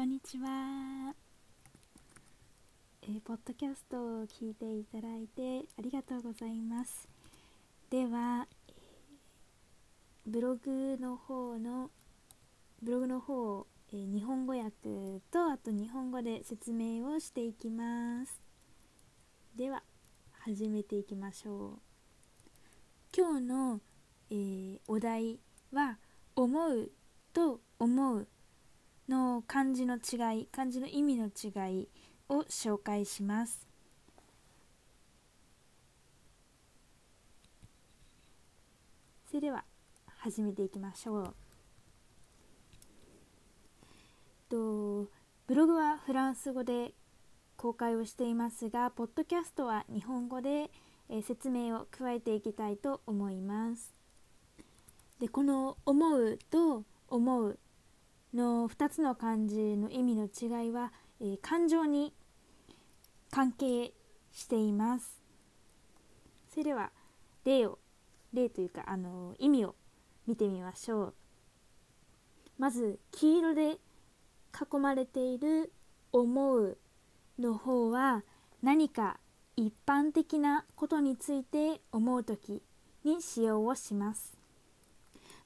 こんにちは、えー、ポッドキャストを聞いていただいてありがとうございます。では、えー、ブログの方のブログの方を、えー、日本語訳とあと日本語で説明をしていきます。では始めていきましょう。今日の、えお題は「思う」と「思う」の漢字の違い漢字の意味の違いを紹介します。それでは始めていきましょう。とブログはフランス語で公開をしていますがポッドキャストは日本語で、説明を加えていきたいと思います。でこの「思う」と「思う」の2つの漢字の意味の違いは、えー、感情に関係しています。それでは例を例というかあの意味を見てみましょう。まず黄色で囲まれている「思う」の方は何か一般的なことについて思う時に使用をします。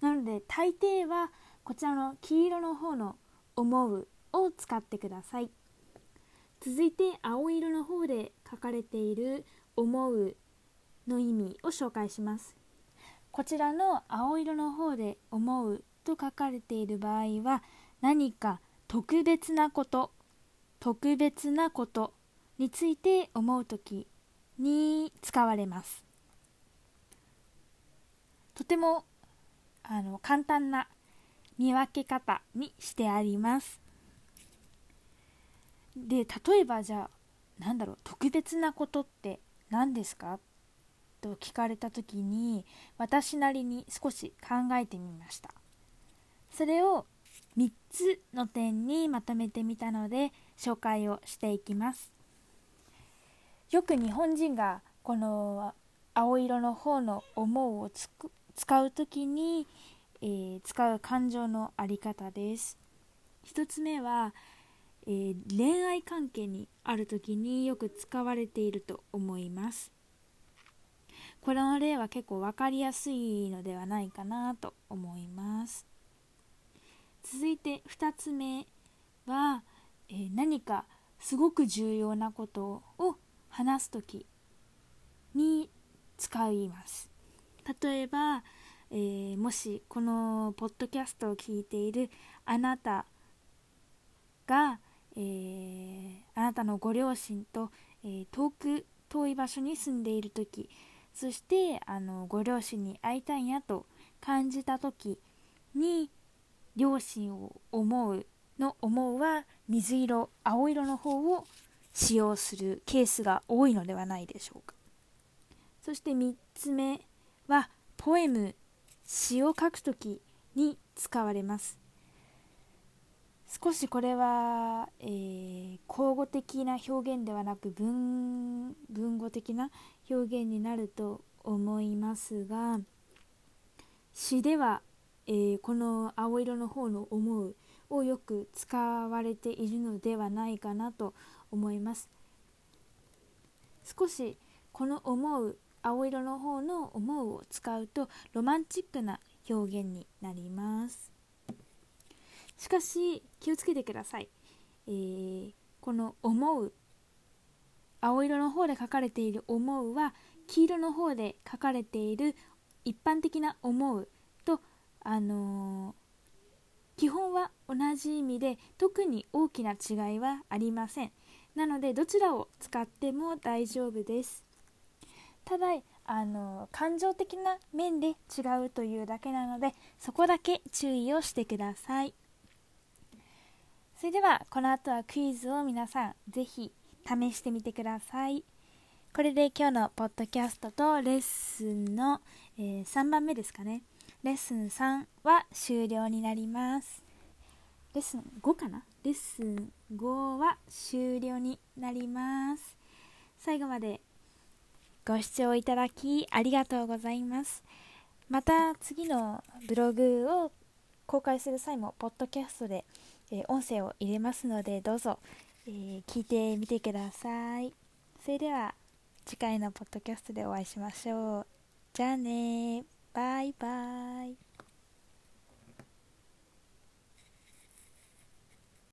なので大抵はこちらの黄色の方の「思う」を使ってください。続いて青色の方で書かれている「思う」の意味を紹介します。こちらの青色の方で「思う」と書かれている場合は何か特別なこと特別なことについて思う時に使われます。とてもあの簡単な見分け方にしてあります。で例えばじゃあなんだろう特別なことって何ですか？と聞かれた時に私なりに少し考えてみました。それを3つの点にまとめてみたので紹介をしていきます。よく日本人がこの青色の方の「思う」を使う時にえー、使う感情のあり方です。1つ目は、えー、恋愛関係にある時によく使われていると思います。これの例は結構分かりやすいのではないかなと思います。続いて2つ目は、えー、何かすごく重要なことを話す時に使います。例えばえー、もしこのポッドキャストを聞いているあなたが、えー、あなたのご両親と、えー、遠く遠い場所に住んでいる時そしてあのご両親に会いたいなと感じた時に両親を思うの思うは水色青色の方を使用するケースが多いのではないでしょうか。そして3つ目はポエム詩を書くときに使われます。少しこれは、えー、口語的な表現ではなく文文語的な表現になると思いますが詩では、えー、この青色の方の「思う」をよく使われているのではないかなと思います。少しこの「思う」青色の方の「思う」を使うとロマンチックな表現になります。しかし気をつけてください、えー、この「思う」青色の方で書かれている「思う」は黄色の方で書かれている一般的な「思う」とあのー、基本は同じ意味で特に大きな違いはありません。なのでどちらを使っても大丈夫です。ただあの感情的な面で違うというだけなのでそこだけ注意をしてください。それではこの後はクイズを皆さんぜひ試してみてください。これで今日のポッドキャストとレッスンの、えー、3番目ですかね。レッスン3は終了になります。レッスン5かな？レッスン5は終了になります。最後までご視聴いただきありがとうございます。また次のブログを公開する際も、ポッドキャストでえー、音声を入れますのでどうぞ、えー、聞いてみてください。それでは次回のポッドキャストでお会いしましょう。じゃあねバイバイ。